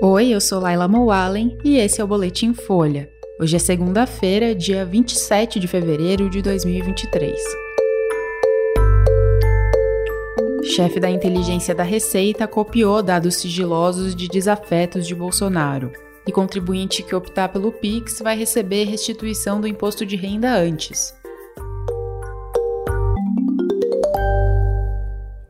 Oi, eu sou Laila Moalen e esse é o Boletim Folha. Hoje é segunda-feira, dia 27 de fevereiro de 2023. Chefe da inteligência da Receita copiou dados sigilosos de desafetos de Bolsonaro. E contribuinte que optar pelo Pix vai receber restituição do imposto de renda antes.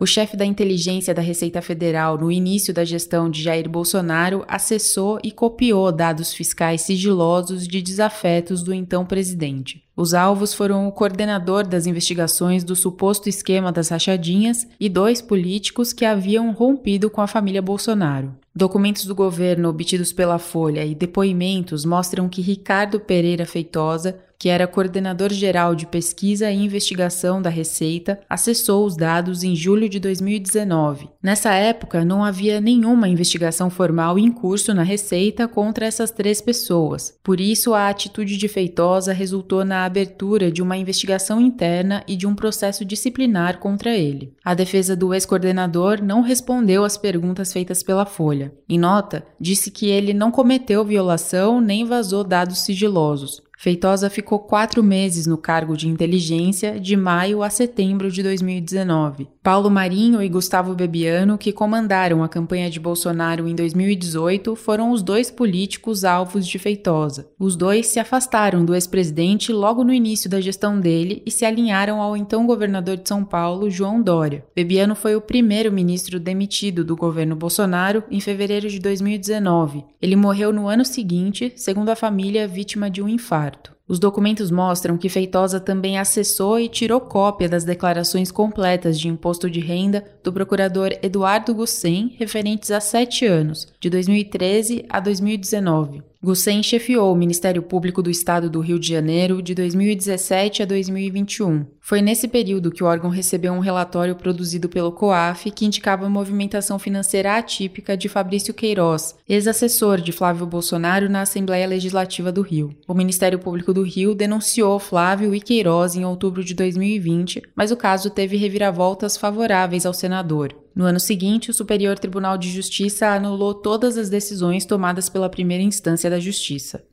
O chefe da inteligência da Receita Federal, no início da gestão de Jair Bolsonaro, acessou e copiou dados fiscais sigilosos de desafetos do então presidente. Os alvos foram o coordenador das investigações do suposto esquema das rachadinhas e dois políticos que haviam rompido com a família Bolsonaro. Documentos do governo obtidos pela Folha e depoimentos mostram que Ricardo Pereira Feitosa que era coordenador geral de pesquisa e investigação da Receita, acessou os dados em julho de 2019. Nessa época, não havia nenhuma investigação formal em curso na Receita contra essas três pessoas. Por isso, a atitude de Feitosa resultou na abertura de uma investigação interna e de um processo disciplinar contra ele. A defesa do ex-coordenador não respondeu às perguntas feitas pela Folha. Em nota, disse que ele não cometeu violação nem vazou dados sigilosos. Feitosa ficou quatro meses no cargo de inteligência, de maio a setembro de 2019. Paulo Marinho e Gustavo Bebiano, que comandaram a campanha de Bolsonaro em 2018, foram os dois políticos alvos de Feitosa. Os dois se afastaram do ex-presidente logo no início da gestão dele e se alinharam ao então governador de São Paulo, João Dória. Bebiano foi o primeiro ministro demitido do governo Bolsonaro em fevereiro de 2019. Ele morreu no ano seguinte, segundo a família, vítima de um infarto. Os documentos mostram que Feitosa também acessou e tirou cópia das declarações completas de imposto de renda do procurador Eduardo Gussen referentes a sete anos, de 2013 a 2019. Gussen chefiou o Ministério Público do Estado do Rio de Janeiro de 2017 a 2021. Foi nesse período que o órgão recebeu um relatório produzido pelo COAF que indicava movimentação financeira atípica de Fabrício Queiroz, ex-assessor de Flávio Bolsonaro na Assembleia Legislativa do Rio. O Ministério Público do Rio denunciou Flávio e Queiroz em outubro de 2020, mas o caso teve reviravoltas favoráveis ao senador. No ano seguinte, o Superior Tribunal de Justiça anulou todas as decisões tomadas pela primeira instância da Justiça.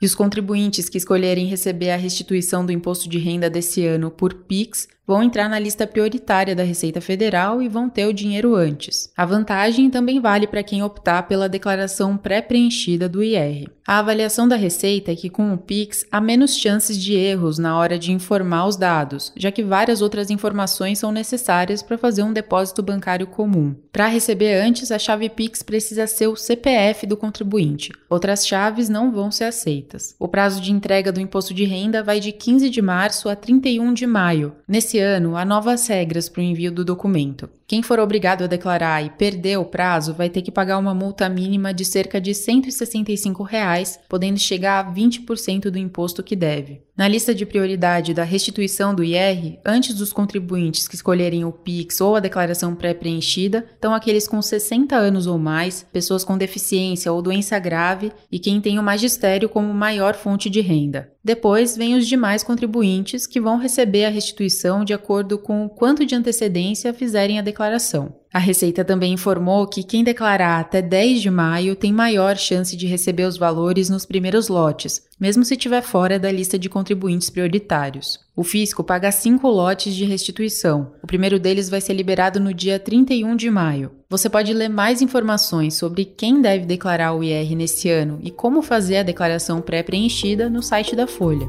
E os contribuintes que escolherem receber a restituição do imposto de renda desse ano por PIX vão entrar na lista prioritária da Receita Federal e vão ter o dinheiro antes. A vantagem também vale para quem optar pela declaração pré-preenchida do IR. A avaliação da Receita é que com o Pix há menos chances de erros na hora de informar os dados, já que várias outras informações são necessárias para fazer um depósito bancário comum. Para receber antes, a chave Pix precisa ser o CPF do contribuinte. Outras chaves não vão ser aceitas. O prazo de entrega do imposto de renda vai de 15 de março a 31 de maio. Nesse ano, há novas regras para o envio do documento. Quem for obrigado a declarar e perder o prazo vai ter que pagar uma multa mínima de cerca de 165 reais, podendo chegar a 20% do imposto que deve. Na lista de prioridade da restituição do IR, antes dos contribuintes que escolherem o PIX ou a declaração pré-preenchida, estão aqueles com 60 anos ou mais, pessoas com deficiência ou doença grave e quem tem o magistério como maior fonte de renda. Depois vem os demais contribuintes que vão receber a restituição de acordo com o quanto de antecedência fizerem a declaração. A Receita também informou que quem declarar até 10 de maio tem maior chance de receber os valores nos primeiros lotes, mesmo se estiver fora da lista de contribuintes prioritários. O fisco paga cinco lotes de restituição. O primeiro deles vai ser liberado no dia 31 de maio. Você pode ler mais informações sobre quem deve declarar o IR nesse ano e como fazer a declaração pré-preenchida no site da Folha.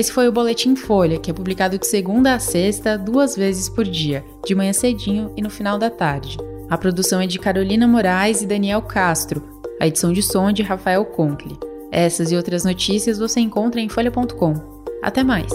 Esse foi o Boletim Folha, que é publicado de segunda a sexta, duas vezes por dia, de manhã cedinho e no final da tarde. A produção é de Carolina Moraes e Daniel Castro, a edição de som é de Rafael Conkle. Essas e outras notícias você encontra em folha.com. Até mais!